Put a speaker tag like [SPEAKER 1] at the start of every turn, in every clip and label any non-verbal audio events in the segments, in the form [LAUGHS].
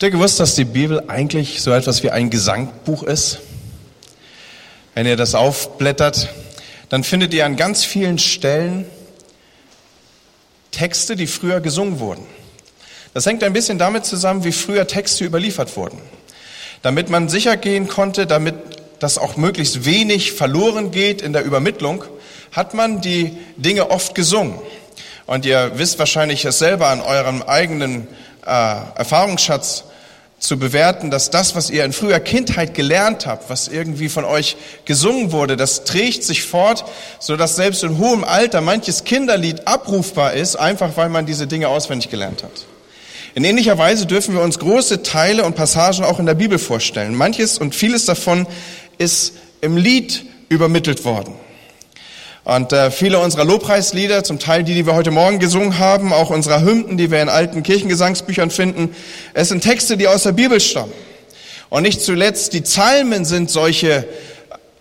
[SPEAKER 1] Habt ihr gewusst, dass die Bibel eigentlich so etwas wie ein Gesangbuch ist? Wenn ihr das aufblättert, dann findet ihr an ganz vielen Stellen Texte, die früher gesungen wurden. Das hängt ein bisschen damit zusammen, wie früher Texte überliefert wurden. Damit man sicher gehen konnte, damit das auch möglichst wenig verloren geht in der Übermittlung, hat man die Dinge oft gesungen. Und ihr wisst wahrscheinlich es selber an eurem eigenen äh, Erfahrungsschatz, zu bewerten, dass das, was ihr in früher Kindheit gelernt habt, was irgendwie von euch gesungen wurde, das trägt sich fort, so dass selbst in hohem Alter manches Kinderlied abrufbar ist, einfach weil man diese Dinge auswendig gelernt hat. In ähnlicher Weise dürfen wir uns große Teile und Passagen auch in der Bibel vorstellen. Manches und vieles davon ist im Lied übermittelt worden. Und äh, viele unserer Lobpreislieder, zum Teil die, die wir heute Morgen gesungen haben, auch unserer Hymnen, die wir in alten Kirchengesangsbüchern finden, es sind Texte, die aus der Bibel stammen. Und nicht zuletzt die Psalmen sind solche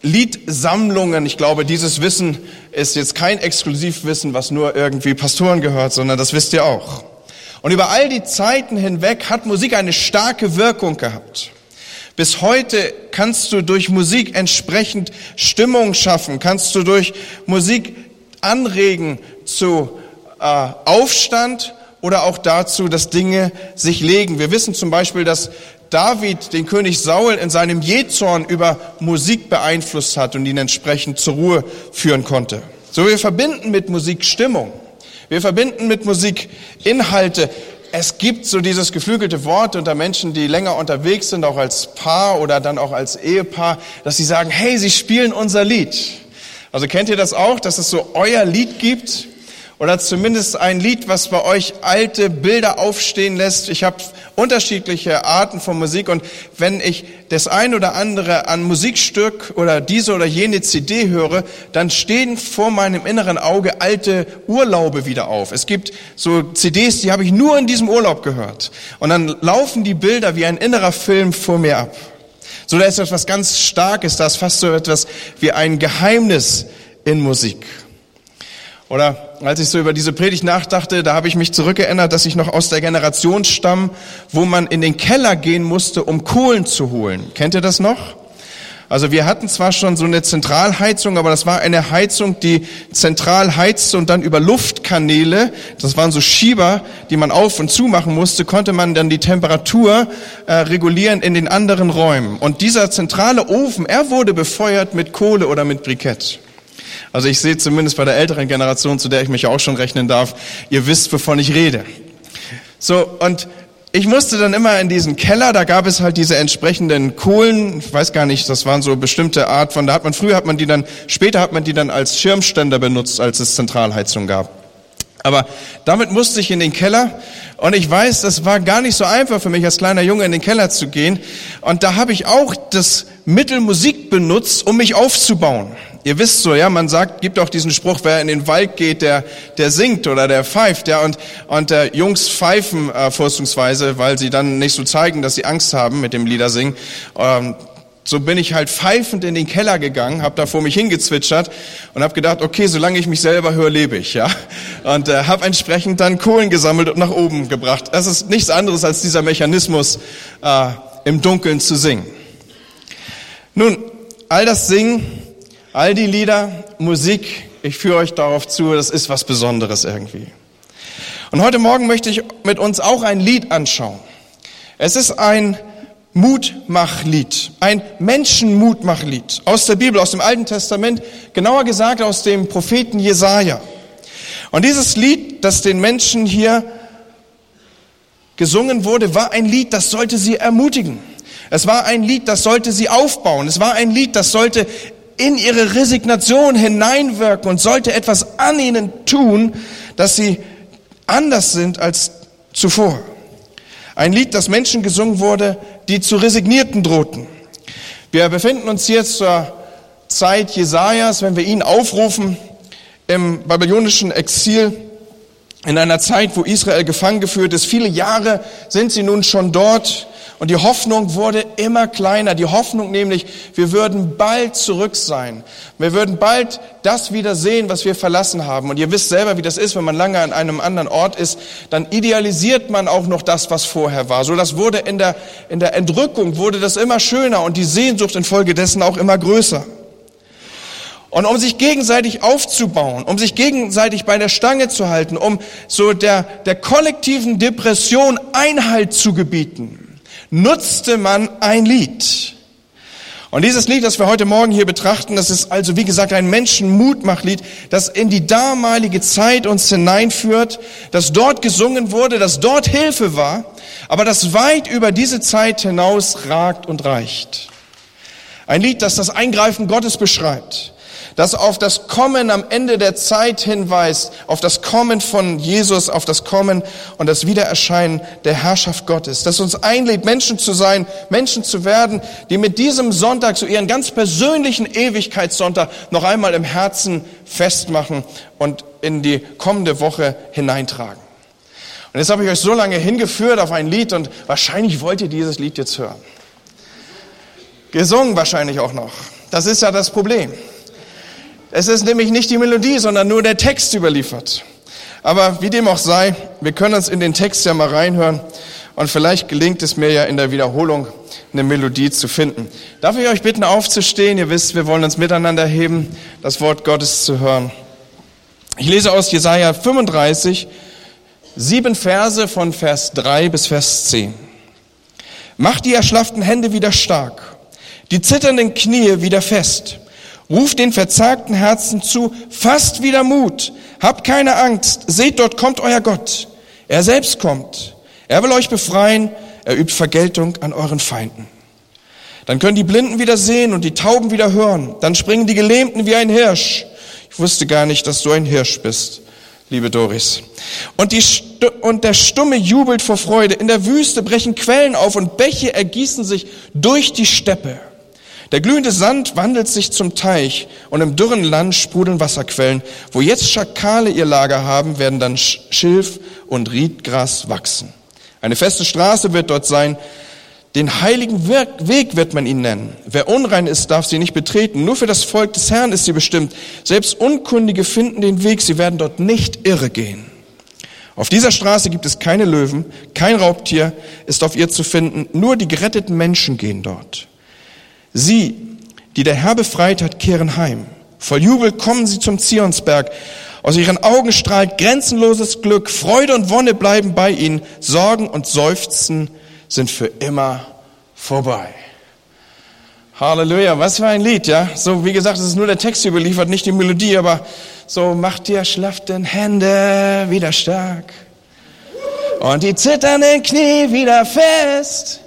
[SPEAKER 1] Liedsammlungen. Ich glaube, dieses Wissen ist jetzt kein Exklusivwissen, was nur irgendwie Pastoren gehört, sondern das wisst ihr auch. Und über all die Zeiten hinweg hat Musik eine starke Wirkung gehabt. Bis heute kannst du durch Musik entsprechend Stimmung schaffen, kannst du durch Musik anregen zu äh, Aufstand oder auch dazu, dass Dinge sich legen. Wir wissen zum Beispiel, dass David den König Saul in seinem Jezorn über Musik beeinflusst hat und ihn entsprechend zur Ruhe führen konnte. So wir verbinden mit Musik Stimmung. Wir verbinden mit Musik Inhalte es gibt so dieses geflügelte Wort unter Menschen, die länger unterwegs sind, auch als Paar oder dann auch als Ehepaar, dass sie sagen, hey, sie spielen unser Lied. Also kennt ihr das auch, dass es so euer Lied gibt? Oder zumindest ein Lied, was bei euch alte Bilder aufstehen lässt. Ich habe unterschiedliche Arten von Musik und wenn ich das ein oder andere an Musikstück oder diese oder jene CD höre, dann stehen vor meinem inneren Auge alte Urlaube wieder auf. Es gibt so CDs, die habe ich nur in diesem Urlaub gehört und dann laufen die Bilder wie ein innerer Film vor mir ab. So da ist etwas ganz Starkes, da ist fast so etwas wie ein Geheimnis in Musik. Oder als ich so über diese Predigt nachdachte, da habe ich mich zurückgeändert, dass ich noch aus der Generation stamm, wo man in den Keller gehen musste, um Kohlen zu holen. Kennt ihr das noch? Also wir hatten zwar schon so eine Zentralheizung, aber das war eine Heizung, die zentral heizte und dann über Luftkanäle, das waren so Schieber, die man auf und zu machen musste, konnte man dann die Temperatur äh, regulieren in den anderen Räumen. Und dieser zentrale Ofen, er wurde befeuert mit Kohle oder mit Brikett. Also ich sehe zumindest bei der älteren Generation, zu der ich mich auch schon rechnen darf, ihr wisst, wovon ich rede. So, und ich musste dann immer in diesen Keller, da gab es halt diese entsprechenden Kohlen, ich weiß gar nicht, das waren so bestimmte Art von, da hat man, früher hat man die dann, später hat man die dann als Schirmständer benutzt, als es Zentralheizung gab. Aber damit musste ich in den Keller und ich weiß, das war gar nicht so einfach für mich als kleiner Junge in den Keller zu gehen. Und da habe ich auch das Mittel Musik benutzt, um mich aufzubauen. Ihr wisst so, ja, man sagt, gibt auch diesen Spruch, wer in den Wald geht, der, der singt oder der pfeift, ja, und, und äh, Jungs pfeifen äh, vorzugsweise, weil sie dann nicht so zeigen, dass sie Angst haben mit dem Liedersingen. Ähm, so bin ich halt pfeifend in den Keller gegangen, habe da vor mich hingezwitschert und habe gedacht, okay, solange ich mich selber höre, lebe ich, ja. Und äh, habe entsprechend dann Kohlen gesammelt und nach oben gebracht. Das ist nichts anderes als dieser Mechanismus, äh, im Dunkeln zu singen. Nun, all das Singen All die Lieder, Musik, ich führe euch darauf zu, das ist was Besonderes irgendwie. Und heute Morgen möchte ich mit uns auch ein Lied anschauen. Es ist ein Mutmachlied, ein Menschenmutmachlied aus der Bibel, aus dem Alten Testament, genauer gesagt aus dem Propheten Jesaja. Und dieses Lied, das den Menschen hier gesungen wurde, war ein Lied, das sollte sie ermutigen. Es war ein Lied, das sollte sie aufbauen. Es war ein Lied, das sollte in ihre Resignation hineinwirken und sollte etwas an ihnen tun, dass sie anders sind als zuvor. Ein Lied, das Menschen gesungen wurde, die zu Resignierten drohten. Wir befinden uns hier zur Zeit Jesajas, wenn wir ihn aufrufen, im babylonischen Exil, in einer Zeit, wo Israel gefangen geführt ist. Viele Jahre sind sie nun schon dort Und die Hoffnung wurde immer kleiner. Die Hoffnung nämlich, wir würden bald zurück sein. Wir würden bald das wieder sehen, was wir verlassen haben. Und ihr wisst selber, wie das ist, wenn man lange an einem anderen Ort ist, dann idealisiert man auch noch das, was vorher war. So das wurde in der, in der Entrückung wurde das immer schöner und die Sehnsucht infolgedessen auch immer größer. Und um sich gegenseitig aufzubauen, um sich gegenseitig bei der Stange zu halten, um so der, der kollektiven Depression Einhalt zu gebieten, nutzte man ein Lied. Und dieses Lied, das wir heute Morgen hier betrachten, das ist also wie gesagt ein Menschenmutmachlied, das in die damalige Zeit uns hineinführt, das dort gesungen wurde, das dort Hilfe war, aber das weit über diese Zeit hinaus ragt und reicht. Ein Lied, das das Eingreifen Gottes beschreibt, das auf das Kommen am Ende der Zeit hinweist, auf das Kommen von Jesus, auf das Kommen und das Wiedererscheinen der Herrschaft Gottes, das uns einlädt, Menschen zu sein, Menschen zu werden, die mit diesem Sonntag, so ihren ganz persönlichen Ewigkeitssonntag, noch einmal im Herzen festmachen und in die kommende Woche hineintragen. Und jetzt habe ich euch so lange hingeführt auf ein Lied und wahrscheinlich wollt ihr dieses Lied jetzt hören. Gesungen wahrscheinlich auch noch. Das ist ja das Problem. Es ist nämlich nicht die Melodie, sondern nur der Text überliefert. Aber wie dem auch sei, wir können uns in den Text ja mal reinhören und vielleicht gelingt es mir ja in der Wiederholung eine Melodie zu finden. Darf ich euch bitten aufzustehen? Ihr wisst, wir wollen uns miteinander heben, das Wort Gottes zu hören. Ich lese aus Jesaja 35, sieben Verse von Vers 3 bis Vers 10. Macht die erschlafften Hände wieder stark, die zitternden Knie wieder fest Ruft den verzagten Herzen zu, fasst wieder Mut, habt keine Angst, seht, dort kommt euer Gott. Er selbst kommt. Er will euch befreien, er übt Vergeltung an euren Feinden. Dann können die Blinden wieder sehen und die Tauben wieder hören. Dann springen die Gelähmten wie ein Hirsch. Ich wusste gar nicht, dass du ein Hirsch bist, liebe Doris. Und, die, und der Stumme jubelt vor Freude. In der Wüste brechen Quellen auf und Bäche ergießen sich durch die Steppe. Der glühende Sand wandelt sich zum Teich und im dürren Land sprudeln Wasserquellen. Wo jetzt Schakale ihr Lager haben, werden dann Schilf und Riedgras wachsen. Eine feste Straße wird dort sein. Den heiligen Weg wird man ihn nennen. Wer unrein ist, darf sie nicht betreten. Nur für das Volk des Herrn ist sie bestimmt. Selbst Unkundige finden den Weg. Sie werden dort nicht irre gehen. Auf dieser Straße gibt es keine Löwen, kein Raubtier ist auf ihr zu finden. Nur die geretteten Menschen gehen dort. Sie, die der Herr befreit hat, kehren heim. Voll Jubel kommen sie zum Zionsberg. Aus ihren Augen strahlt grenzenloses Glück. Freude und Wonne bleiben bei ihnen. Sorgen und Seufzen sind für immer vorbei. Halleluja, was für ein Lied, ja? So, wie gesagt, es ist nur der Text überliefert, nicht die Melodie, aber so macht dir schlafften Hände wieder stark und die zitternden Knie wieder fest.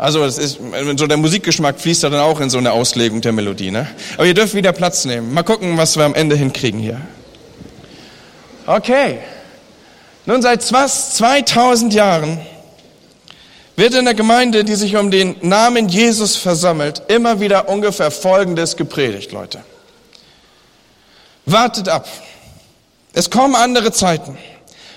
[SPEAKER 1] Also es ist, so der Musikgeschmack fließt da dann auch in so eine Auslegung der Melodie. Ne? Aber ihr dürft wieder Platz nehmen. Mal gucken, was wir am Ende hinkriegen hier. Okay. Nun seit fast 2000 Jahren wird in der Gemeinde, die sich um den Namen Jesus versammelt, immer wieder ungefähr Folgendes gepredigt, Leute. Wartet ab. Es kommen andere Zeiten.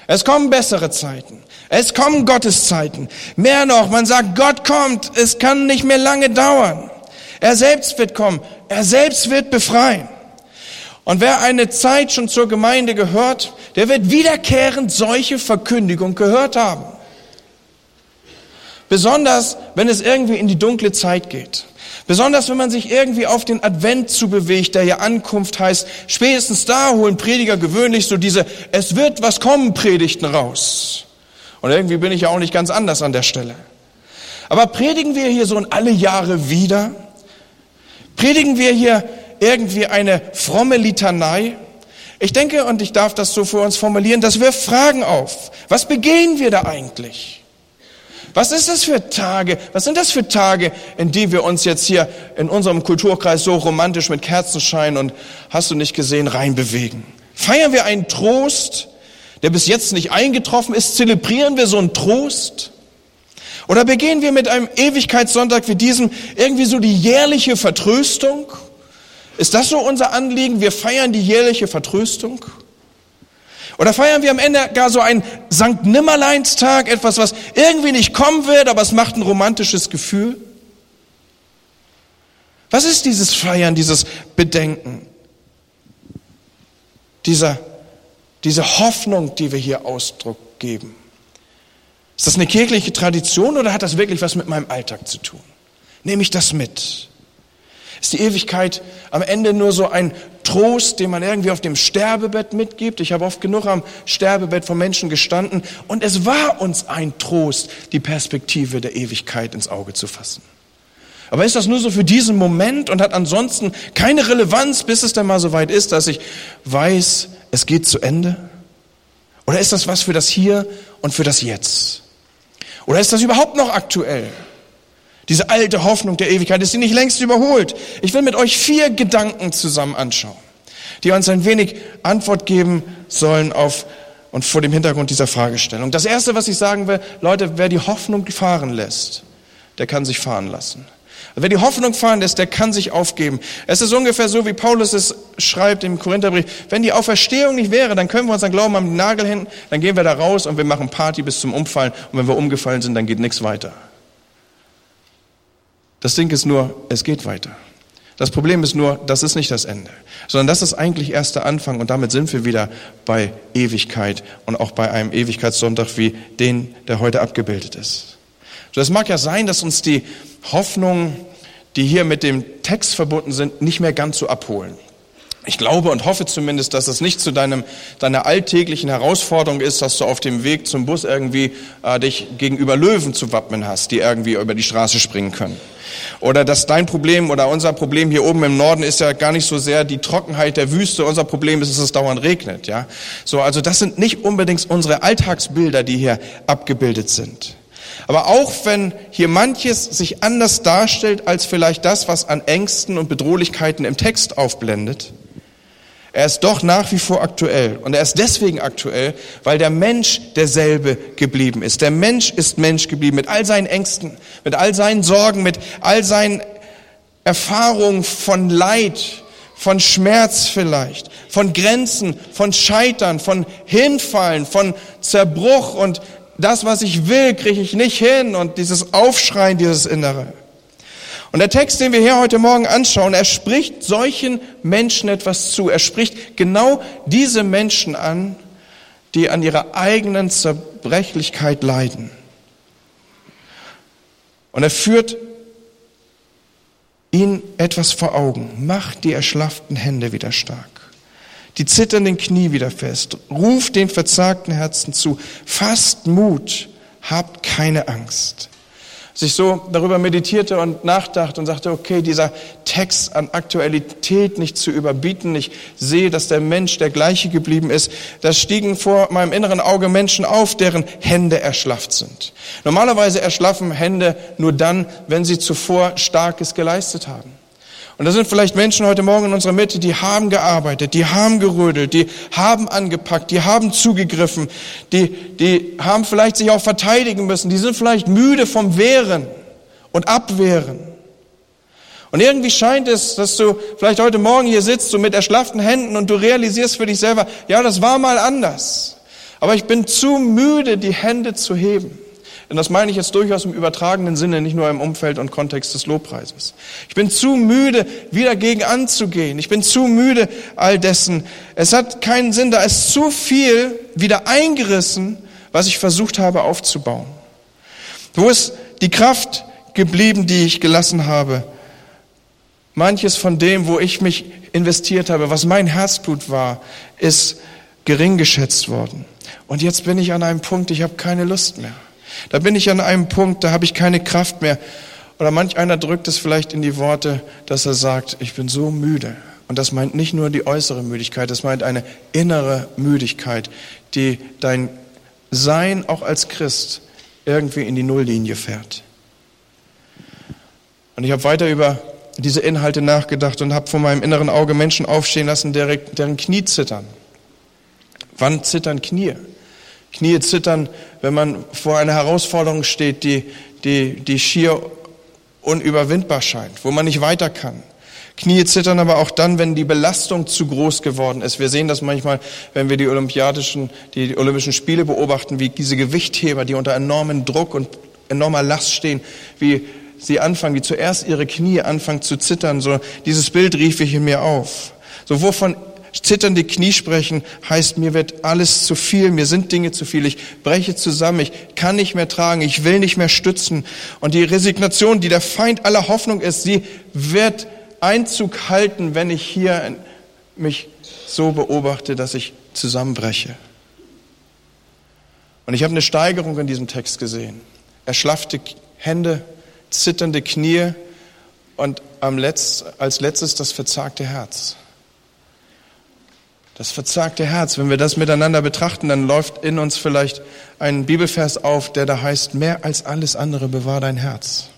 [SPEAKER 1] Es kommen bessere Zeiten. Es kommen Gotteszeiten. Mehr noch, man sagt, Gott kommt. Es kann nicht mehr lange dauern. Er selbst wird kommen. Er selbst wird befreien. Und wer eine Zeit schon zur Gemeinde gehört, der wird wiederkehrend solche Verkündigung gehört haben. Besonders, wenn es irgendwie in die dunkle Zeit geht. Besonders, wenn man sich irgendwie auf den Advent zubewegt, der ja Ankunft heißt. Spätestens da holen Prediger gewöhnlich so diese Es wird was kommen Predigten raus. Und irgendwie bin ich ja auch nicht ganz anders an der Stelle. Aber predigen wir hier so in alle Jahre wieder? Predigen wir hier irgendwie eine fromme Litanei? Ich denke, und ich darf das so für uns formulieren, das wirft Fragen auf. Was begehen wir da eigentlich? Was ist das für Tage? Was sind das für Tage, in die wir uns jetzt hier in unserem Kulturkreis so romantisch mit Kerzenschein und hast du nicht gesehen reinbewegen? Feiern wir einen Trost, der bis jetzt nicht eingetroffen ist? Zelebrieren wir so einen Trost? Oder begehen wir mit einem Ewigkeitssonntag wie diesem irgendwie so die jährliche Vertröstung? Ist das so unser Anliegen? Wir feiern die jährliche Vertröstung? Oder feiern wir am Ende gar so einen Sankt Nimmerleinstag, etwas, was irgendwie nicht kommen wird, aber es macht ein romantisches Gefühl? Was ist dieses Feiern, dieses Bedenken? Dieser, diese Hoffnung, die wir hier Ausdruck geben. Ist das eine kirchliche Tradition oder hat das wirklich was mit meinem Alltag zu tun? Nehme ich das mit? Ist die Ewigkeit am Ende nur so ein Trost, den man irgendwie auf dem Sterbebett mitgibt? Ich habe oft genug am Sterbebett von Menschen gestanden und es war uns ein Trost, die Perspektive der Ewigkeit ins Auge zu fassen. Aber ist das nur so für diesen Moment und hat ansonsten keine Relevanz, bis es dann mal so weit ist, dass ich weiß, es geht zu Ende? Oder ist das was für das Hier und für das Jetzt? Oder ist das überhaupt noch aktuell? Diese alte Hoffnung der Ewigkeit, ist sie nicht längst überholt? Ich will mit euch vier Gedanken zusammen anschauen, die uns ein wenig Antwort geben sollen auf und vor dem Hintergrund dieser Fragestellung. Das erste, was ich sagen will, Leute, wer die Hoffnung fahren lässt, der kann sich fahren lassen. Wer die Hoffnung fahren lässt, der kann sich aufgeben. Es ist ungefähr so, wie Paulus es schreibt im Korintherbrief. Wenn die Auferstehung nicht wäre, dann können wir unseren Glauben am Nagel hin, dann gehen wir da raus und wir machen Party bis zum Umfallen. Und wenn wir umgefallen sind, dann geht nichts weiter. Das Ding ist nur, es geht weiter. Das Problem ist nur, das ist nicht das Ende, sondern das ist eigentlich erst der Anfang und damit sind wir wieder bei Ewigkeit und auch bei einem Ewigkeitssonntag wie den, der heute abgebildet ist. So, es mag ja sein, dass uns die Hoffnungen, die hier mit dem Text verbunden sind, nicht mehr ganz so abholen. Ich glaube und hoffe zumindest, dass es nicht zu deinem, deiner alltäglichen Herausforderung ist, dass du auf dem Weg zum Bus irgendwie äh, dich gegenüber Löwen zu wappnen hast, die irgendwie über die Straße springen können. Oder dass dein Problem oder unser Problem hier oben im Norden ist ja gar nicht so sehr die Trockenheit der Wüste. Unser Problem ist, dass es dauernd regnet, ja. So, also das sind nicht unbedingt unsere Alltagsbilder, die hier abgebildet sind. Aber auch wenn hier manches sich anders darstellt als vielleicht das, was an Ängsten und Bedrohlichkeiten im Text aufblendet, er ist doch nach wie vor aktuell. Und er ist deswegen aktuell, weil der Mensch derselbe geblieben ist. Der Mensch ist Mensch geblieben mit all seinen Ängsten, mit all seinen Sorgen, mit all seinen Erfahrungen von Leid, von Schmerz vielleicht, von Grenzen, von Scheitern, von Hinfallen, von Zerbruch und das, was ich will, kriege ich nicht hin und dieses Aufschreien, dieses Innere. Und der Text, den wir hier heute Morgen anschauen, er spricht solchen Menschen etwas zu. Er spricht genau diese Menschen an, die an ihrer eigenen Zerbrechlichkeit leiden. Und er führt ihnen etwas vor Augen. Macht die erschlafften Hände wieder stark. Die zitternden Knie wieder fest. Ruft den verzagten Herzen zu. Fasst Mut. Habt keine Angst als ich so darüber meditierte und nachdachte und sagte, okay, dieser Text an Aktualität nicht zu überbieten, ich sehe, dass der Mensch der gleiche geblieben ist, da stiegen vor meinem inneren Auge Menschen auf, deren Hände erschlafft sind. Normalerweise erschlaffen Hände nur dann, wenn sie zuvor Starkes geleistet haben. Und da sind vielleicht Menschen heute Morgen in unserer Mitte, die haben gearbeitet, die haben gerödelt, die haben angepackt, die haben zugegriffen, die, die haben vielleicht sich auch verteidigen müssen, die sind vielleicht müde vom Wehren und Abwehren. Und irgendwie scheint es, dass du vielleicht heute Morgen hier sitzt, so mit erschlafften Händen und du realisierst für dich selber, ja, das war mal anders. Aber ich bin zu müde, die Hände zu heben. Denn das meine ich jetzt durchaus im übertragenen Sinne, nicht nur im Umfeld und Kontext des Lobpreises. Ich bin zu müde, wieder gegen anzugehen. Ich bin zu müde all dessen. Es hat keinen Sinn, da ist zu viel wieder eingerissen, was ich versucht habe aufzubauen. Wo ist die Kraft geblieben, die ich gelassen habe? Manches von dem, wo ich mich investiert habe, was mein Herzblut war, ist gering geschätzt worden. Und jetzt bin ich an einem Punkt, ich habe keine Lust mehr. Da bin ich an einem Punkt, da habe ich keine Kraft mehr. Oder manch einer drückt es vielleicht in die Worte, dass er sagt, ich bin so müde. Und das meint nicht nur die äußere Müdigkeit, das meint eine innere Müdigkeit, die dein Sein auch als Christ irgendwie in die Nulllinie fährt. Und ich habe weiter über diese Inhalte nachgedacht und habe vor meinem inneren Auge Menschen aufstehen lassen, deren Knie zittern. Wann zittern Knie? Knie zittern, wenn man vor einer Herausforderung steht, die, die, die schier unüberwindbar scheint, wo man nicht weiter kann. Knie zittern aber auch dann, wenn die Belastung zu groß geworden ist. Wir sehen das manchmal, wenn wir die olympiadischen, die Olympischen Spiele beobachten, wie diese Gewichtheber, die unter enormen Druck und enormer Last stehen, wie sie anfangen, wie zuerst ihre Knie anfangen zu zittern. So, dieses Bild rief ich in mir auf. So, wovon zitternde Knie sprechen, heißt, mir wird alles zu viel, mir sind Dinge zu viel, ich breche zusammen, ich kann nicht mehr tragen, ich will nicht mehr stützen. Und die Resignation, die der Feind aller Hoffnung ist, sie wird Einzug halten, wenn ich hier mich so beobachte, dass ich zusammenbreche. Und ich habe eine Steigerung in diesem Text gesehen. Erschlaffte Hände, zitternde Knie und am Letz, als letztes das verzagte Herz. Das verzagte Herz, wenn wir das miteinander betrachten, dann läuft in uns vielleicht ein Bibelvers auf, der da heißt, mehr als alles andere bewahr dein Herz.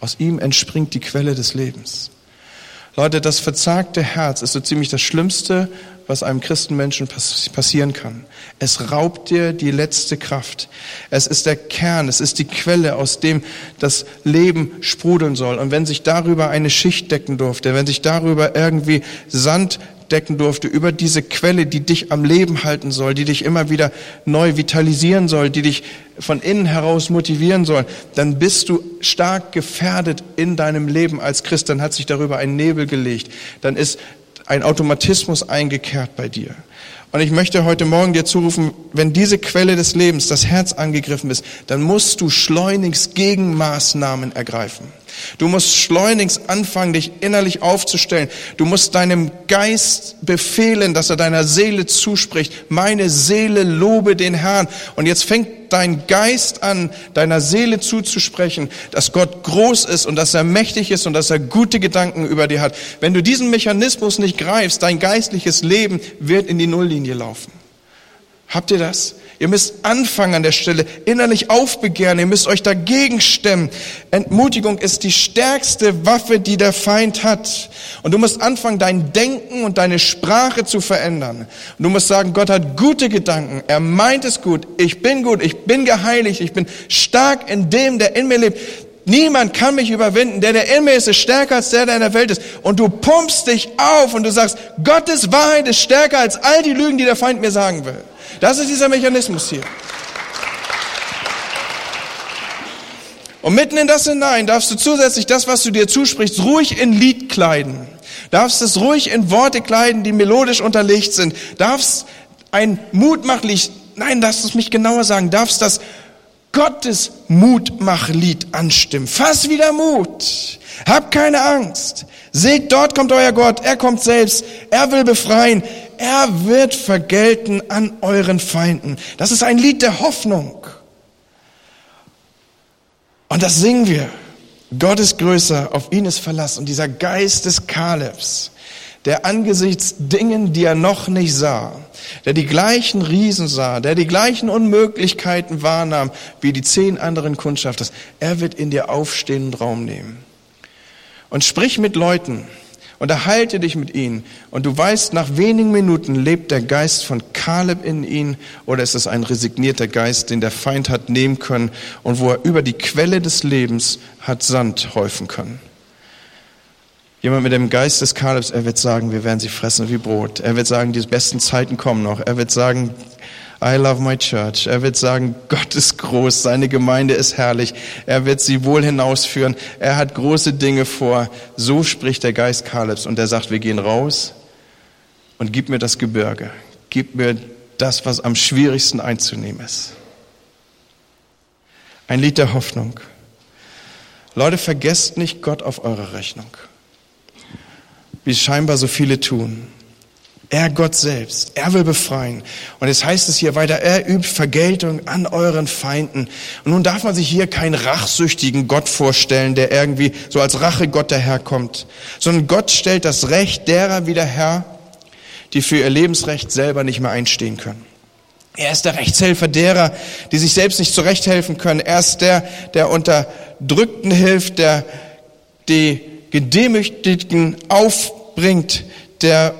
[SPEAKER 1] Aus ihm entspringt die Quelle des Lebens. Leute, das verzagte Herz ist so ziemlich das Schlimmste, was einem Christenmenschen passieren kann. Es raubt dir die letzte Kraft. Es ist der Kern, es ist die Quelle, aus dem das Leben sprudeln soll. Und wenn sich darüber eine Schicht decken durfte, wenn sich darüber irgendwie Sand decken durfte, über diese Quelle, die dich am Leben halten soll, die dich immer wieder neu vitalisieren soll, die dich von innen heraus motivieren soll, dann bist du stark gefährdet in deinem Leben als Christ. Dann hat sich darüber ein Nebel gelegt. Dann ist ein Automatismus eingekehrt bei dir. Und ich möchte heute Morgen dir zurufen, wenn diese Quelle des Lebens, das Herz angegriffen ist, dann musst du schleunigst Gegenmaßnahmen ergreifen. Du musst schleunigst anfangen, dich innerlich aufzustellen. Du musst deinem Geist befehlen, dass er deiner Seele zuspricht. Meine Seele lobe den Herrn. Und jetzt fängt dein Geist an, deiner Seele zuzusprechen, dass Gott groß ist und dass er mächtig ist und dass er gute Gedanken über dir hat. Wenn du diesen Mechanismus nicht greifst, dein geistliches Leben wird in die Nulllinie laufen. Habt ihr das? Ihr müsst anfangen an der Stelle, innerlich aufbegehren, ihr müsst euch dagegen stemmen. Entmutigung ist die stärkste Waffe, die der Feind hat. Und du musst anfangen, dein Denken und deine Sprache zu verändern. Und du musst sagen, Gott hat gute Gedanken, er meint es gut, ich bin gut, ich bin geheiligt, ich bin stark in dem, der in mir lebt. Niemand kann mich überwinden. Der, der in mir ist, ist stärker als der, der in der Welt ist. Und du pumpst dich auf und du sagst, Gottes Wahrheit ist stärker als all die Lügen, die der Feind mir sagen will. Das ist dieser Mechanismus hier. Und mitten in das hinein darfst du zusätzlich das, was du dir zusprichst, ruhig in Lied kleiden. Darfst es ruhig in Worte kleiden, die melodisch unterlegt sind. Darfst ein Mutmachlied, nein, du es mich genauer sagen, darfst das Gottes Mutmachlied anstimmen. Fass wieder Mut. Hab keine Angst. Seht, dort kommt euer Gott. Er kommt selbst. Er will befreien. Er wird vergelten an euren Feinden. Das ist ein Lied der Hoffnung. Und das singen wir. Gott ist größer, auf ihn ist Verlass. Und dieser Geist des Kalebs, der angesichts Dingen, die er noch nicht sah, der die gleichen Riesen sah, der die gleichen Unmöglichkeiten wahrnahm wie die zehn anderen Kundschafter, er wird in dir aufstehen und Raum nehmen. Und sprich mit Leuten, Unterhalte dich mit ihnen und du weißt, nach wenigen Minuten lebt der Geist von Kaleb in ihnen oder ist es ein resignierter Geist, den der Feind hat nehmen können und wo er über die Quelle des Lebens hat Sand häufen können. Jemand mit dem Geist des Kalebs, er wird sagen, wir werden sie fressen wie Brot. Er wird sagen, die besten Zeiten kommen noch. Er wird sagen, I love my church. Er wird sagen, Gott ist groß, seine Gemeinde ist herrlich. Er wird sie wohl hinausführen. Er hat große Dinge vor. So spricht der Geist Kalebs und er sagt, wir gehen raus und gib mir das Gebirge. Gib mir das, was am schwierigsten einzunehmen ist. Ein Lied der Hoffnung. Leute, vergesst nicht Gott auf eurer Rechnung. Wie scheinbar so viele tun. Er Gott selbst. Er will befreien. Und jetzt heißt es hier weiter, er übt Vergeltung an euren Feinden. Und nun darf man sich hier keinen rachsüchtigen Gott vorstellen, der irgendwie so als Rachegott daherkommt, sondern Gott stellt das Recht derer wieder her, die für ihr Lebensrecht selber nicht mehr einstehen können. Er ist der Rechtshelfer derer, die sich selbst nicht zurechthelfen können. Er ist der, der Unterdrückten hilft, der die Gedemütigten aufbringt, der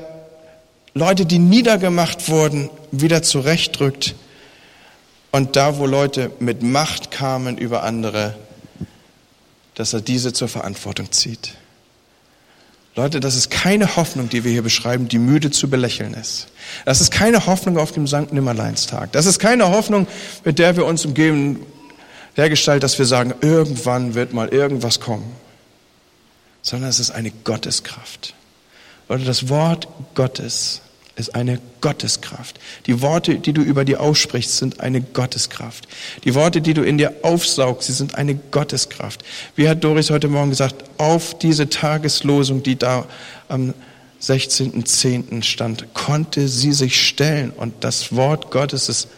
[SPEAKER 1] Leute, die niedergemacht wurden, wieder zurechtdrückt. Und da, wo Leute mit Macht kamen über andere, dass er diese zur Verantwortung zieht. Leute, das ist keine Hoffnung, die wir hier beschreiben, die müde zu belächeln ist. Das ist keine Hoffnung auf dem Sankt Nimmerleinstag. Das ist keine Hoffnung, mit der wir uns umgeben, der Gestalt, dass wir sagen, irgendwann wird mal irgendwas kommen. Sondern es ist eine Gotteskraft. Leute, das Wort Gottes ist eine Gotteskraft. Die Worte, die du über dir aussprichst, sind eine Gotteskraft. Die Worte, die du in dir aufsaugst, sie sind eine Gotteskraft. Wie hat Doris heute Morgen gesagt, auf diese Tageslosung, die da am 16.10. stand, konnte sie sich stellen und das Wort Gottes ist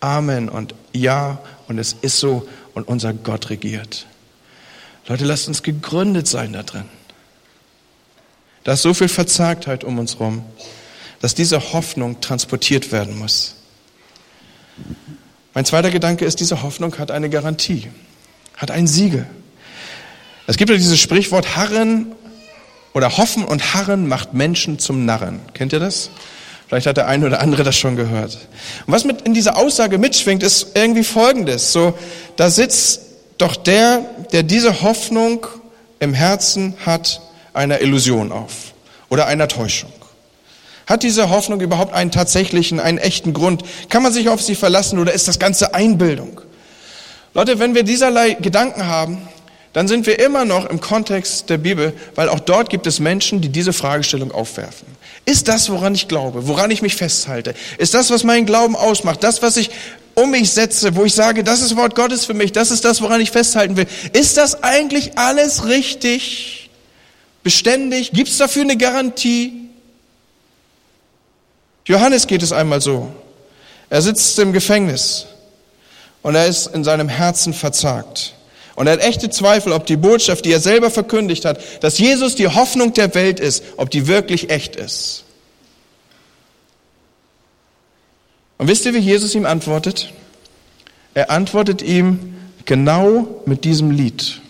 [SPEAKER 1] Amen und Ja und es ist so und unser Gott regiert. Leute, lasst uns gegründet sein da drin. Da ist so viel Verzagtheit um uns rum dass diese Hoffnung transportiert werden muss. Mein zweiter Gedanke ist, diese Hoffnung hat eine Garantie, hat ein Siegel. Es gibt ja dieses Sprichwort, Harren oder Hoffen und Harren macht Menschen zum Narren. Kennt ihr das? Vielleicht hat der eine oder andere das schon gehört. Und was mit in dieser Aussage mitschwingt, ist irgendwie Folgendes. So, da sitzt doch der, der diese Hoffnung im Herzen hat, einer Illusion auf oder einer Täuschung. Hat diese Hoffnung überhaupt einen tatsächlichen, einen echten Grund? Kann man sich auf sie verlassen oder ist das Ganze Einbildung? Leute, wenn wir dieserlei Gedanken haben, dann sind wir immer noch im Kontext der Bibel, weil auch dort gibt es Menschen, die diese Fragestellung aufwerfen. Ist das, woran ich glaube, woran ich mich festhalte? Ist das, was meinen Glauben ausmacht? Das, was ich um mich setze, wo ich sage, das ist Wort Gottes für mich, das ist das, woran ich festhalten will. Ist das eigentlich alles richtig? Beständig? Gibt es dafür eine Garantie? Johannes geht es einmal so. Er sitzt im Gefängnis und er ist in seinem Herzen verzagt. Und er hat echte Zweifel, ob die Botschaft, die er selber verkündigt hat, dass Jesus die Hoffnung der Welt ist, ob die wirklich echt ist. Und wisst ihr, wie Jesus ihm antwortet? Er antwortet ihm genau mit diesem Lied.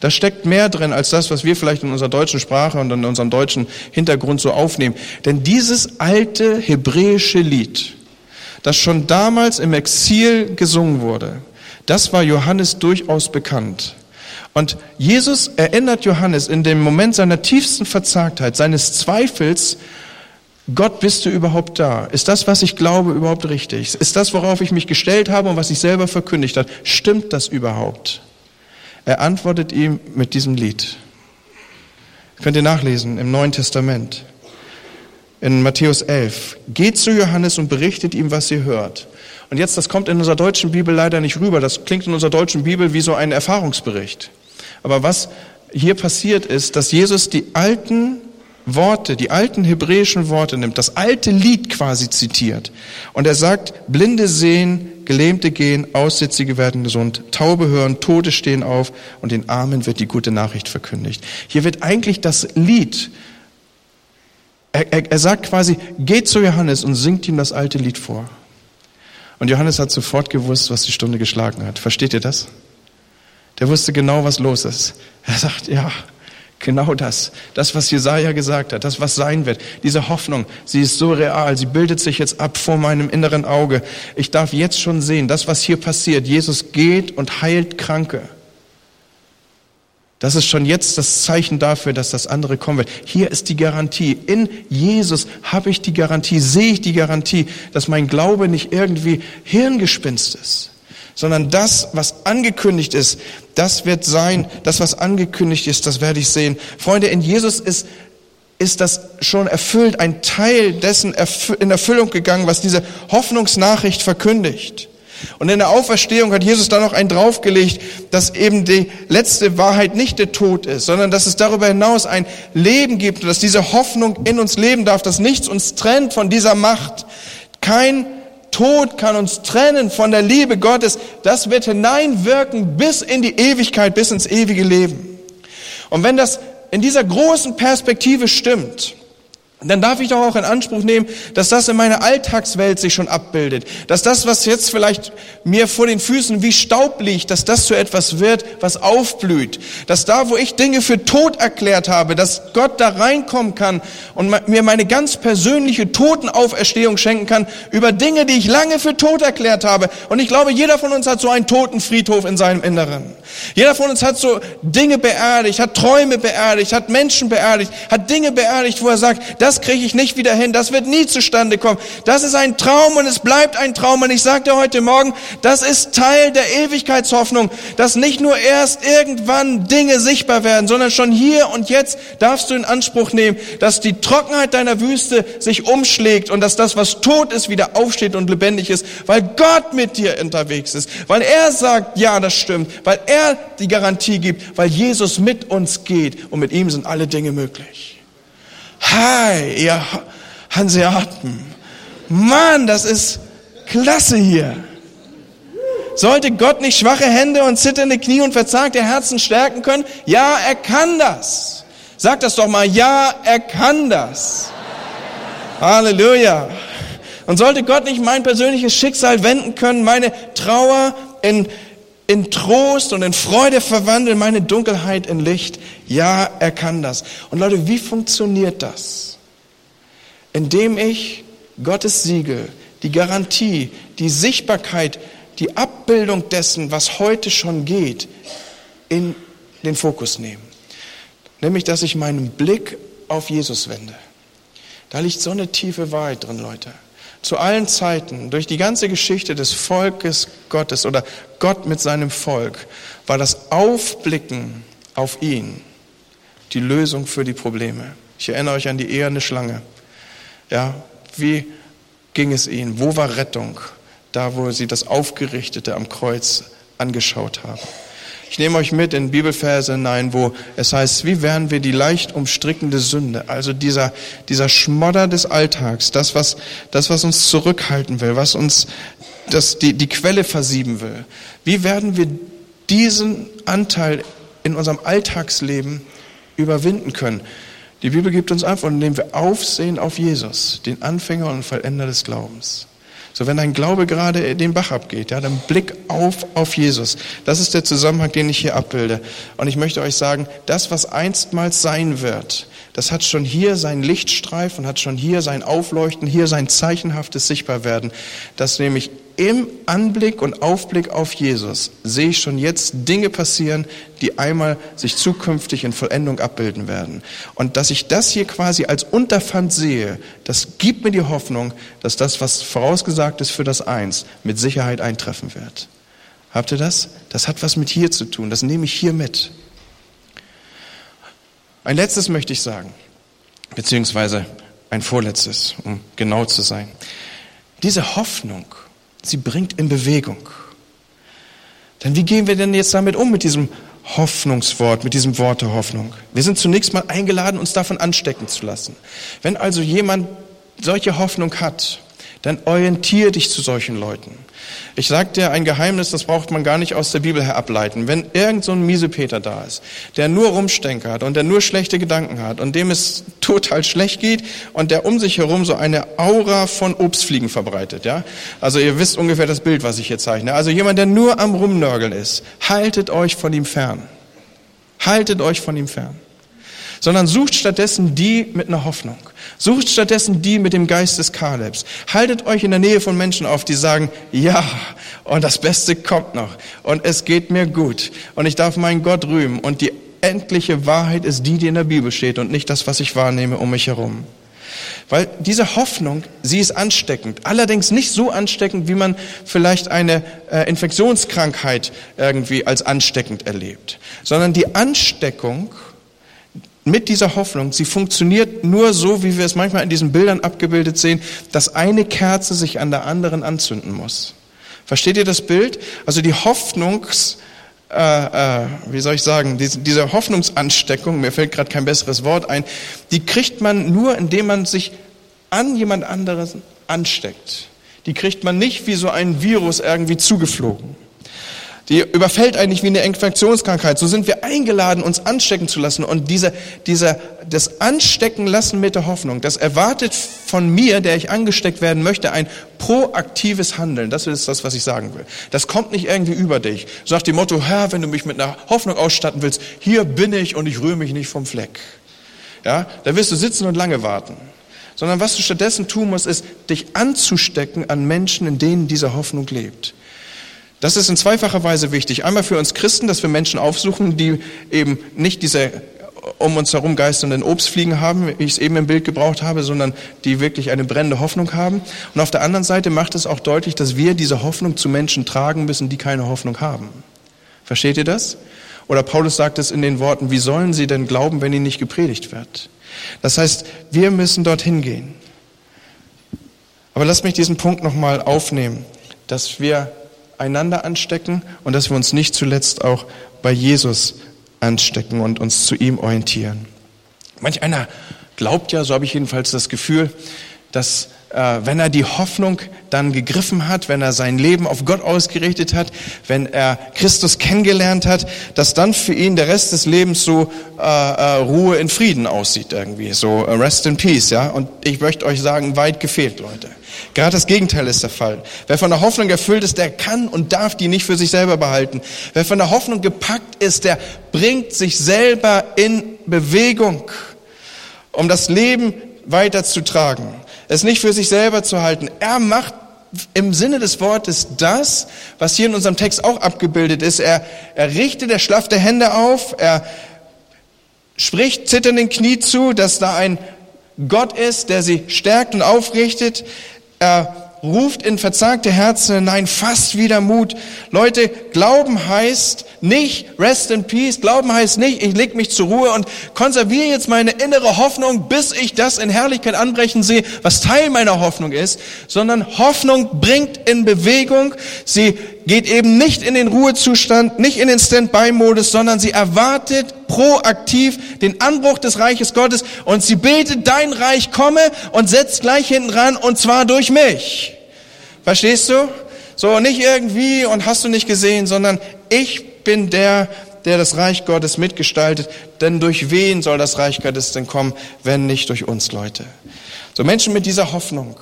[SPEAKER 1] Da steckt mehr drin als das, was wir vielleicht in unserer deutschen Sprache und in unserem deutschen Hintergrund so aufnehmen. Denn dieses alte hebräische Lied, das schon damals im Exil gesungen wurde, das war Johannes durchaus bekannt. Und Jesus erinnert Johannes in dem Moment seiner tiefsten Verzagtheit, seines Zweifels, Gott, bist du überhaupt da? Ist das, was ich glaube, überhaupt richtig? Ist das, worauf ich mich gestellt habe und was ich selber verkündigt habe, stimmt das überhaupt? Er antwortet ihm mit diesem Lied. könnt ihr nachlesen im Neuen Testament. In Matthäus 11. Geht zu Johannes und berichtet ihm, was ihr hört. Und jetzt, das kommt in unserer deutschen Bibel leider nicht rüber. Das klingt in unserer deutschen Bibel wie so ein Erfahrungsbericht. Aber was hier passiert ist, dass Jesus die alten Worte, die alten hebräischen Worte nimmt, das alte Lied quasi zitiert. Und er sagt, Blinde sehen, Gelähmte gehen, Aussätzige werden gesund, Taube hören, Tote stehen auf und den Armen wird die gute Nachricht verkündigt. Hier wird eigentlich das Lied, er, er, er sagt quasi, geht zu Johannes und singt ihm das alte Lied vor. Und Johannes hat sofort gewusst, was die Stunde geschlagen hat. Versteht ihr das? Der wusste genau, was los ist. Er sagt, ja, Genau das. Das, was Jesaja gesagt hat, das, was sein wird. Diese Hoffnung, sie ist so real. Sie bildet sich jetzt ab vor meinem inneren Auge. Ich darf jetzt schon sehen, das, was hier passiert. Jesus geht und heilt Kranke. Das ist schon jetzt das Zeichen dafür, dass das andere kommen wird. Hier ist die Garantie. In Jesus habe ich die Garantie, sehe ich die Garantie, dass mein Glaube nicht irgendwie Hirngespinst ist sondern das, was angekündigt ist, das wird sein, das, was angekündigt ist, das werde ich sehen. Freunde, in Jesus ist, ist das schon erfüllt, ein Teil dessen in Erfüllung gegangen, was diese Hoffnungsnachricht verkündigt. Und in der Auferstehung hat Jesus da noch einen draufgelegt, dass eben die letzte Wahrheit nicht der Tod ist, sondern dass es darüber hinaus ein Leben gibt dass diese Hoffnung in uns leben darf, dass nichts uns trennt von dieser Macht. Kein Tod kann uns trennen von der Liebe Gottes. Das wird hineinwirken bis in die Ewigkeit, bis ins ewige Leben. Und wenn das in dieser großen Perspektive stimmt, dann darf ich doch auch in Anspruch nehmen, dass das in meiner Alltagswelt sich schon abbildet. Dass das, was jetzt vielleicht mir vor den Füßen wie Staub liegt, dass das zu etwas wird, was aufblüht. Dass da, wo ich Dinge für tot erklärt habe, dass Gott da reinkommen kann und mir meine ganz persönliche Totenauferstehung schenken kann über Dinge, die ich lange für tot erklärt habe. Und ich glaube, jeder von uns hat so einen Totenfriedhof in seinem Inneren. Jeder von uns hat so Dinge beerdigt, hat Träume beerdigt, hat Menschen beerdigt, hat Dinge beerdigt, wo er sagt, das kriege ich nicht wieder hin, das wird nie zustande kommen. Das ist ein Traum und es bleibt ein Traum. Und ich sagte heute Morgen, das ist Teil der Ewigkeitshoffnung, dass nicht nur erst irgendwann Dinge sichtbar werden, sondern schon hier und jetzt darfst du in Anspruch nehmen, dass die Trockenheit deiner Wüste sich umschlägt und dass das, was tot ist, wieder aufsteht und lebendig ist, weil Gott mit dir unterwegs ist, weil er sagt, ja, das stimmt, weil er die Garantie gibt, weil Jesus mit uns geht und mit ihm sind alle Dinge möglich. Hi, ihr Hanseaten. Mann, das ist klasse hier. Sollte Gott nicht schwache Hände und zitternde Knie und verzagte Herzen stärken können? Ja, er kann das. Sag das doch mal. Ja, er kann das. Halleluja. Und sollte Gott nicht mein persönliches Schicksal wenden können, meine Trauer in, in Trost und in Freude verwandeln, meine Dunkelheit in Licht? Ja, er kann das. Und Leute, wie funktioniert das? Indem ich Gottes Siegel, die Garantie, die Sichtbarkeit, die Abbildung dessen, was heute schon geht, in den Fokus nehme. Nämlich, dass ich meinen Blick auf Jesus wende. Da liegt so eine tiefe Wahrheit drin, Leute. Zu allen Zeiten, durch die ganze Geschichte des Volkes Gottes oder Gott mit seinem Volk, war das Aufblicken auf ihn die Lösung für die Probleme. Ich erinnere euch an die eherne Schlange. Ja, wie ging es ihnen? Wo war Rettung? Da, wo sie das Aufgerichtete am Kreuz angeschaut haben. Ich nehme euch mit in Bibelverse hinein, wo es heißt, wie werden wir die leicht umstrickende Sünde, also dieser, dieser Schmodder des Alltags, das was, das, was uns zurückhalten will, was uns das, die, die Quelle versieben will, wie werden wir diesen Anteil in unserem Alltagsleben überwinden können. Die Bibel gibt uns einfach, indem wir aufsehen auf Jesus, den Anfänger und Vollender des Glaubens. So, wenn dein Glaube gerade den Bach abgeht, ja, dann Blick auf, auf Jesus. Das ist der Zusammenhang, den ich hier abbilde. Und ich möchte euch sagen, das, was einstmals sein wird, das hat schon hier seinen Lichtstreif und hat schon hier sein Aufleuchten, hier sein zeichenhaftes Sichtbarwerden, dass nämlich im Anblick und Aufblick auf Jesus sehe ich schon jetzt Dinge passieren, die einmal sich zukünftig in Vollendung abbilden werden. Und dass ich das hier quasi als Unterpfand sehe, das gibt mir die Hoffnung, dass das, was vorausgesagt ist für das Eins, mit Sicherheit eintreffen wird. Habt ihr das? Das hat was mit hier zu tun. Das nehme ich hier mit. Ein letztes möchte ich sagen, beziehungsweise ein vorletztes, um genau zu sein. Diese Hoffnung, sie bringt in Bewegung. Denn wie gehen wir denn jetzt damit um, mit diesem Hoffnungswort, mit diesem Wort der Hoffnung? Wir sind zunächst mal eingeladen, uns davon anstecken zu lassen. Wenn also jemand solche Hoffnung hat, dann orientiere dich zu solchen Leuten. Ich sage dir ein Geheimnis, das braucht man gar nicht aus der Bibel herableiten. Wenn irgend so ein Miesepeter da ist, der nur rumstenkert und der nur schlechte Gedanken hat und dem es [LAUGHS] total schlecht geht und der um sich herum so eine Aura von Obstfliegen verbreitet, ja? Also ihr wisst ungefähr das Bild, was ich hier zeichne. Also jemand, der nur am Rumnörgeln ist, haltet euch von ihm fern. Haltet euch von ihm fern sondern sucht stattdessen die mit einer Hoffnung. Sucht stattdessen die mit dem Geist des Kalebs. Haltet euch in der Nähe von Menschen auf, die sagen, ja, und das Beste kommt noch, und es geht mir gut, und ich darf meinen Gott rühmen, und die endliche Wahrheit ist die, die in der Bibel steht, und nicht das, was ich wahrnehme um mich herum. Weil diese Hoffnung, sie ist ansteckend. Allerdings nicht so ansteckend, wie man vielleicht eine äh, Infektionskrankheit irgendwie als ansteckend erlebt. Sondern die Ansteckung mit dieser Hoffnung, sie funktioniert nur so, wie wir es manchmal in diesen Bildern abgebildet sehen, dass eine Kerze sich an der anderen anzünden muss. Versteht ihr das Bild? Also die Hoffnungs, äh, äh, wie soll ich sagen, diese, diese Hoffnungsansteckung, mir fällt gerade kein besseres Wort ein, die kriegt man nur, indem man sich an jemand anderes ansteckt. Die kriegt man nicht wie so ein Virus irgendwie zugeflogen. Die überfällt eigentlich wie eine Infektionskrankheit. So sind wir eingeladen, uns anstecken zu lassen. Und dieser, dieser, das Anstecken lassen mit der Hoffnung, das erwartet von mir, der ich angesteckt werden möchte, ein proaktives Handeln. Das ist das, was ich sagen will. Das kommt nicht irgendwie über dich. So nach dem Motto, Herr, wenn du mich mit einer Hoffnung ausstatten willst, hier bin ich und ich rühre mich nicht vom Fleck. Ja, da wirst du sitzen und lange warten. Sondern was du stattdessen tun musst, ist, dich anzustecken an Menschen, in denen diese Hoffnung lebt. Das ist in zweifacher Weise wichtig. Einmal für uns Christen, dass wir Menschen aufsuchen, die eben nicht diese um uns herum geisternden Obstfliegen haben, wie ich es eben im Bild gebraucht habe, sondern die wirklich eine brennende Hoffnung haben. Und auf der anderen Seite macht es auch deutlich, dass wir diese Hoffnung zu Menschen tragen müssen, die keine Hoffnung haben. Versteht ihr das? Oder Paulus sagt es in den Worten, wie sollen sie denn glauben, wenn ihnen nicht gepredigt wird? Das heißt, wir müssen dorthin gehen. Aber lasst mich diesen Punkt nochmal aufnehmen, dass wir einander anstecken und dass wir uns nicht zuletzt auch bei Jesus anstecken und uns zu ihm orientieren. Manch einer glaubt ja, so habe ich jedenfalls das Gefühl, dass wenn er die Hoffnung dann gegriffen hat, wenn er sein Leben auf Gott ausgerichtet hat, wenn er Christus kennengelernt hat, dass dann für ihn der Rest des Lebens so äh, äh, Ruhe in Frieden aussieht irgendwie, so äh, Rest in Peace, ja. Und ich möchte euch sagen, weit gefehlt, Leute. Gerade das Gegenteil ist der Fall. Wer von der Hoffnung erfüllt ist, der kann und darf die nicht für sich selber behalten. Wer von der Hoffnung gepackt ist, der bringt sich selber in Bewegung, um das Leben weiterzutragen. Es nicht für sich selber zu halten. Er macht im Sinne des Wortes das, was hier in unserem Text auch abgebildet ist. Er, er richtet, er schlafft der Hände auf, er spricht zitternden Knie zu, dass da ein Gott ist, der sie stärkt und aufrichtet. Er ruft in verzagte Herzen hinein, fast wieder Mut. Leute, Glauben heißt nicht rest in peace. Glauben heißt nicht, ich leg mich zur Ruhe und konserviere jetzt meine innere Hoffnung, bis ich das in Herrlichkeit anbrechen sehe, was Teil meiner Hoffnung ist, sondern Hoffnung bringt in Bewegung. Sie geht eben nicht in den Ruhezustand, nicht in den Standby-Modus, sondern sie erwartet proaktiv den Anbruch des Reiches Gottes und sie betet, dein Reich komme und setzt gleich hinten ran und zwar durch mich. Verstehst du? So, nicht irgendwie und hast du nicht gesehen, sondern ich bin der, der das Reich Gottes mitgestaltet. Denn durch wen soll das Reich Gottes denn kommen, wenn nicht durch uns Leute? So Menschen mit dieser Hoffnung,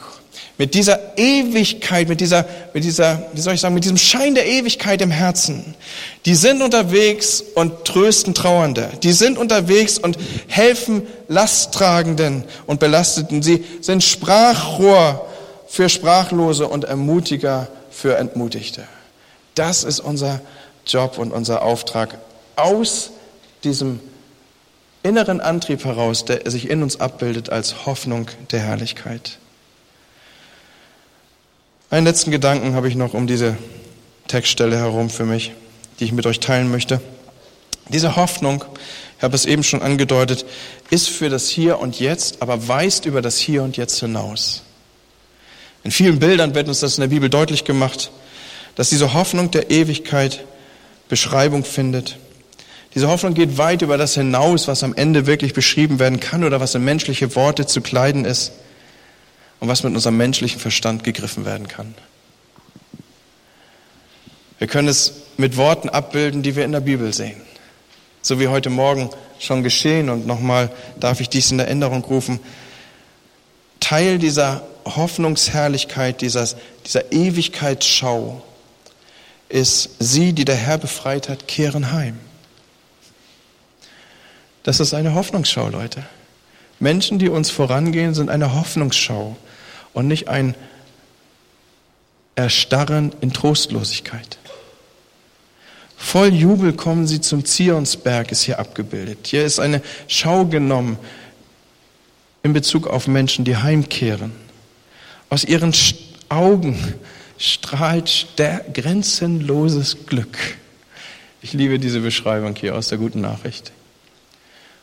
[SPEAKER 1] mit dieser Ewigkeit, mit dieser, mit dieser, wie soll ich sagen, mit diesem Schein der Ewigkeit im Herzen, die sind unterwegs und trösten Trauernde. Die sind unterwegs und helfen Lasttragenden und Belasteten. Sie sind Sprachrohr für Sprachlose und Ermutiger für Entmutigte. Das ist unser Job und unser Auftrag aus diesem inneren Antrieb heraus, der sich in uns abbildet als Hoffnung der Herrlichkeit. Einen letzten Gedanken habe ich noch um diese Textstelle herum für mich, die ich mit euch teilen möchte. Diese Hoffnung, ich habe es eben schon angedeutet, ist für das Hier und Jetzt, aber weist über das Hier und Jetzt hinaus. In vielen Bildern wird uns das in der Bibel deutlich gemacht, dass diese Hoffnung der Ewigkeit Beschreibung findet. Diese Hoffnung geht weit über das hinaus, was am Ende wirklich beschrieben werden kann oder was in menschliche Worte zu kleiden ist und was mit unserem menschlichen Verstand gegriffen werden kann. Wir können es mit Worten abbilden, die wir in der Bibel sehen. So wie heute Morgen schon geschehen und nochmal darf ich dies in Erinnerung rufen. Teil dieser Hoffnungsherrlichkeit, dieser, dieser Ewigkeitsschau ist, sie, die der Herr befreit hat, kehren heim. Das ist eine Hoffnungsschau, Leute. Menschen, die uns vorangehen, sind eine Hoffnungsschau und nicht ein Erstarren in Trostlosigkeit. Voll Jubel kommen sie zum Zionsberg, ist hier abgebildet. Hier ist eine Schau genommen in Bezug auf Menschen, die heimkehren. Aus ihren Augen strahlt grenzenloses Glück. Ich liebe diese Beschreibung hier aus der guten Nachricht.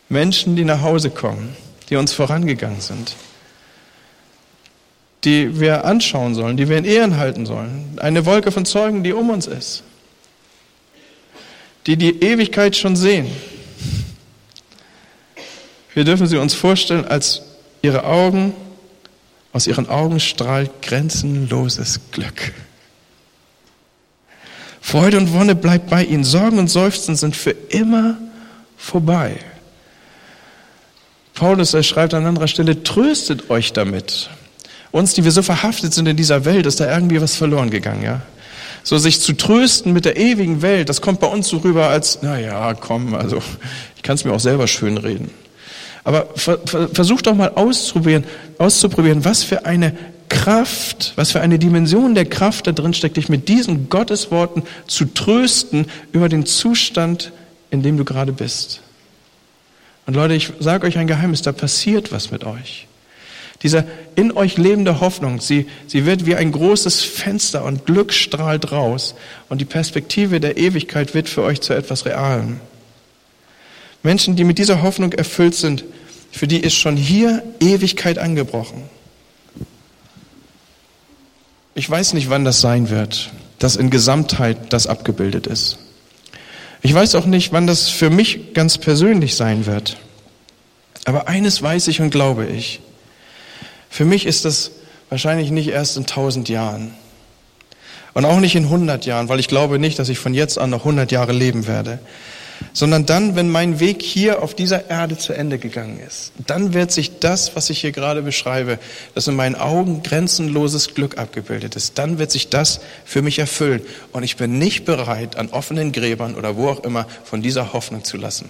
[SPEAKER 1] Menschen, die nach Hause kommen, die uns vorangegangen sind, die wir anschauen sollen, die wir in Ehren halten sollen. Eine Wolke von Zeugen, die um uns ist, die die Ewigkeit schon sehen. Wir dürfen sie uns vorstellen als ihre Augen aus ihren Augen strahlt grenzenloses Glück. Freude und Wonne bleibt bei ihnen. Sorgen und Seufzen sind für immer vorbei. Paulus, er schreibt an anderer Stelle, tröstet euch damit. Uns, die wir so verhaftet sind in dieser Welt, ist da irgendwie was verloren gegangen, ja? So sich zu trösten mit der ewigen Welt, das kommt bei uns so rüber als, na ja, komm, also ich kann es mir auch selber schön reden. Aber versucht doch mal auszuprobieren, auszuprobieren, was für eine Kraft, was für eine Dimension der Kraft da drin steckt, dich mit diesen Gottesworten zu trösten über den Zustand, in dem du gerade bist. Und Leute, ich sage euch ein Geheimnis, da passiert was mit euch. Diese in euch lebende Hoffnung, sie, sie wird wie ein großes Fenster und Glück strahlt raus und die Perspektive der Ewigkeit wird für euch zu etwas Realem. Menschen, die mit dieser Hoffnung erfüllt sind, für die ist schon hier Ewigkeit angebrochen. Ich weiß nicht, wann das sein wird, dass in Gesamtheit das abgebildet ist. Ich weiß auch nicht, wann das für mich ganz persönlich sein wird. Aber eines weiß ich und glaube ich. Für mich ist das wahrscheinlich nicht erst in tausend Jahren. Und auch nicht in hundert Jahren, weil ich glaube nicht, dass ich von jetzt an noch hundert Jahre leben werde sondern dann, wenn mein Weg hier auf dieser Erde zu Ende gegangen ist. Dann wird sich das, was ich hier gerade beschreibe, das in meinen Augen grenzenloses Glück abgebildet ist, dann wird sich das für mich erfüllen. Und ich bin nicht bereit, an offenen Gräbern oder wo auch immer von dieser Hoffnung zu lassen.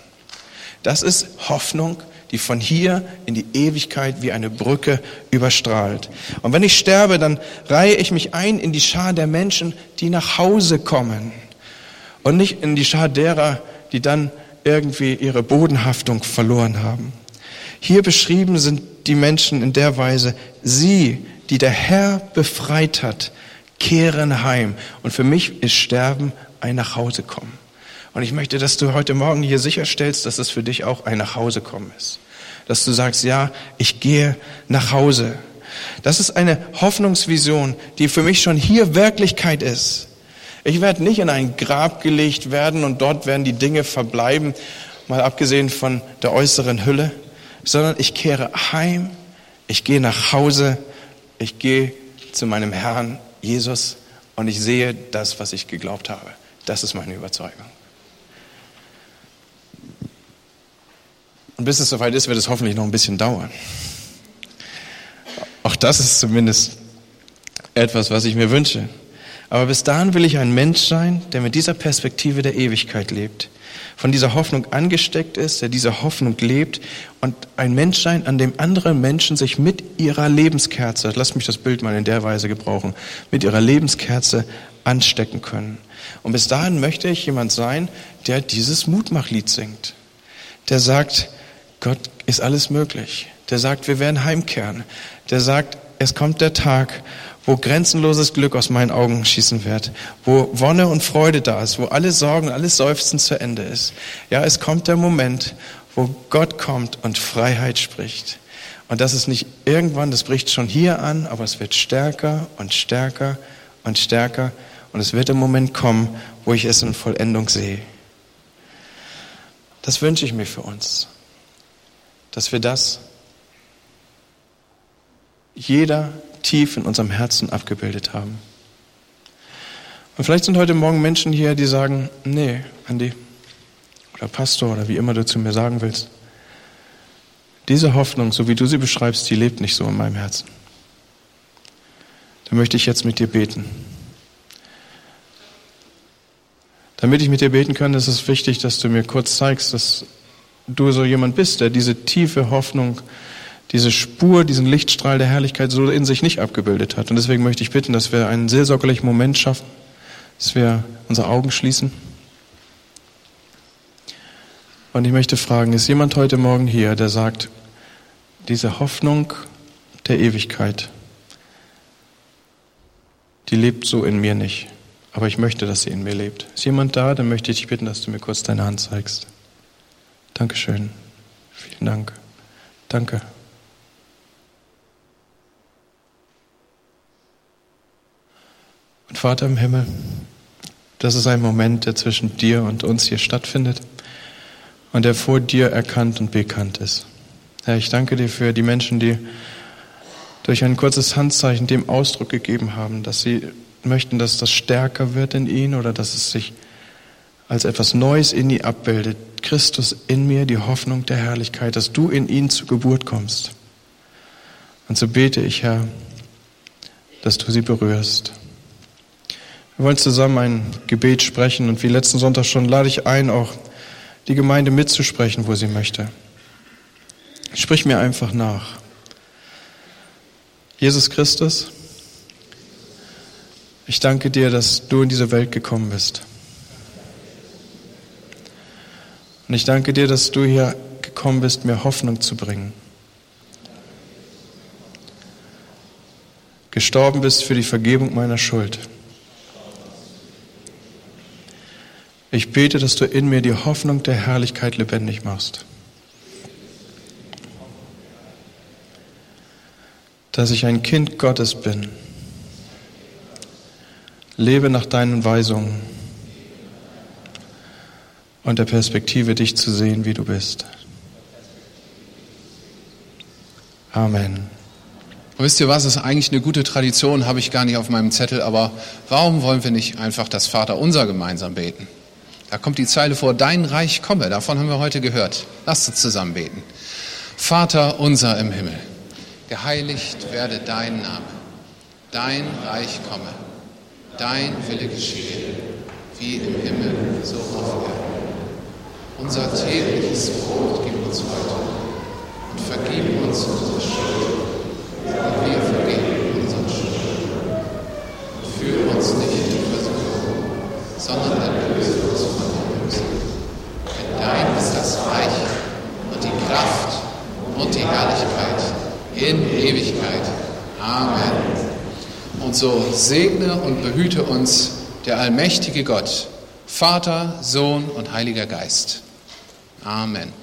[SPEAKER 1] Das ist Hoffnung, die von hier in die Ewigkeit wie eine Brücke überstrahlt. Und wenn ich sterbe, dann reihe ich mich ein in die Schar der Menschen, die nach Hause kommen und nicht in die Schar derer, die dann irgendwie ihre Bodenhaftung verloren haben. Hier beschrieben sind die Menschen in der Weise, sie, die der Herr befreit hat, kehren heim. Und für mich ist Sterben ein Nachhausekommen. Und ich möchte, dass du heute Morgen hier sicherstellst, dass es für dich auch ein Nachhausekommen ist. Dass du sagst, ja, ich gehe nach Hause. Das ist eine Hoffnungsvision, die für mich schon hier Wirklichkeit ist. Ich werde nicht in ein Grab gelegt werden und dort werden die Dinge verbleiben, mal abgesehen von der äußeren Hülle, sondern ich kehre heim, ich gehe nach Hause, ich gehe zu meinem Herrn Jesus und ich sehe das, was ich geglaubt habe. Das ist meine Überzeugung. Und bis es soweit ist, wird es hoffentlich noch ein bisschen dauern. Auch das ist zumindest etwas, was ich mir wünsche. Aber bis dahin will ich ein Mensch sein, der mit dieser Perspektive der Ewigkeit lebt, von dieser Hoffnung angesteckt ist, der diese Hoffnung lebt und ein Mensch sein, an dem andere Menschen sich mit ihrer Lebenskerze, lass mich das Bild mal in der Weise gebrauchen, mit ihrer Lebenskerze anstecken können. Und bis dahin möchte ich jemand sein, der dieses Mutmachlied singt, der sagt, Gott ist alles möglich, der sagt, wir werden heimkehren, der sagt, es kommt der Tag, wo grenzenloses Glück aus meinen Augen schießen wird, wo Wonne und Freude da ist, wo alle Sorgen, alles Seufzen zu Ende ist. Ja, es kommt der Moment, wo Gott kommt und Freiheit spricht. Und das ist nicht irgendwann, das bricht schon hier an, aber es wird stärker und stärker und stärker. Und es wird der Moment kommen, wo ich es in Vollendung sehe. Das wünsche ich mir für uns, dass wir das jeder tief in unserem Herzen abgebildet haben. Und vielleicht sind heute Morgen Menschen hier, die sagen, nee, Andi oder Pastor oder wie immer du zu mir sagen willst, diese Hoffnung, so wie du sie beschreibst, die lebt nicht so in meinem Herzen. Da möchte ich jetzt mit dir beten. Damit ich mit dir beten kann, ist es wichtig, dass du mir kurz zeigst, dass du so jemand bist, der diese tiefe Hoffnung diese Spur, diesen Lichtstrahl der Herrlichkeit so in sich nicht abgebildet hat. Und deswegen möchte ich bitten, dass wir einen seelsorgerlichen Moment schaffen, dass wir unsere Augen schließen. Und ich möchte fragen, ist jemand heute Morgen hier, der sagt, diese Hoffnung der Ewigkeit, die lebt so in mir nicht. Aber ich möchte, dass sie in mir lebt. Ist jemand da? Dann möchte ich dich bitten, dass du mir kurz deine Hand zeigst. Dankeschön. Vielen Dank. Danke. Und Vater im Himmel, das ist ein Moment, der zwischen dir und uns hier stattfindet und der vor dir erkannt und bekannt ist. Herr, ich danke dir für die Menschen, die durch ein kurzes Handzeichen dem Ausdruck gegeben haben, dass sie möchten, dass das stärker wird in ihnen oder dass es sich als etwas Neues in ihnen abbildet. Christus in mir, die Hoffnung der Herrlichkeit, dass du in ihnen zur Geburt kommst. Und so bete ich, Herr, dass du sie berührst. Wir wollen zusammen ein Gebet sprechen und wie letzten Sonntag schon lade ich ein, auch die Gemeinde mitzusprechen, wo sie möchte. Sprich mir einfach nach. Jesus Christus, ich danke dir, dass du in diese Welt gekommen bist. Und ich danke dir, dass du hier gekommen bist, mir Hoffnung zu bringen. Gestorben bist für die Vergebung meiner Schuld. Ich bete, dass du in mir die Hoffnung der Herrlichkeit lebendig machst. Dass ich ein Kind Gottes bin. Lebe nach deinen Weisungen und der Perspektive, dich zu sehen, wie du bist. Amen.
[SPEAKER 2] Wisst ihr was, ist eigentlich eine gute Tradition, habe ich gar nicht auf meinem Zettel, aber warum wollen wir nicht einfach das Vaterunser gemeinsam beten? Da kommt die Zeile vor, dein Reich komme, davon haben wir heute gehört. Lasst uns zusammen beten. Vater unser im Himmel, geheiligt werde dein Name, dein Reich komme, dein Wille geschehe, wie im Himmel, so auf Erden. Unser tägliches Brot gib uns heute und vergib uns unsere Schuld, und wir vergeben unseren Schuld. Und führe uns nicht in Versuchung, sondern erlöse uns von dem Bösen. Denn dein ist das Reich und die Kraft und die Herrlichkeit in Ewigkeit. Amen. Und so segne und behüte uns der allmächtige Gott, Vater, Sohn und Heiliger Geist. Amen. Amen.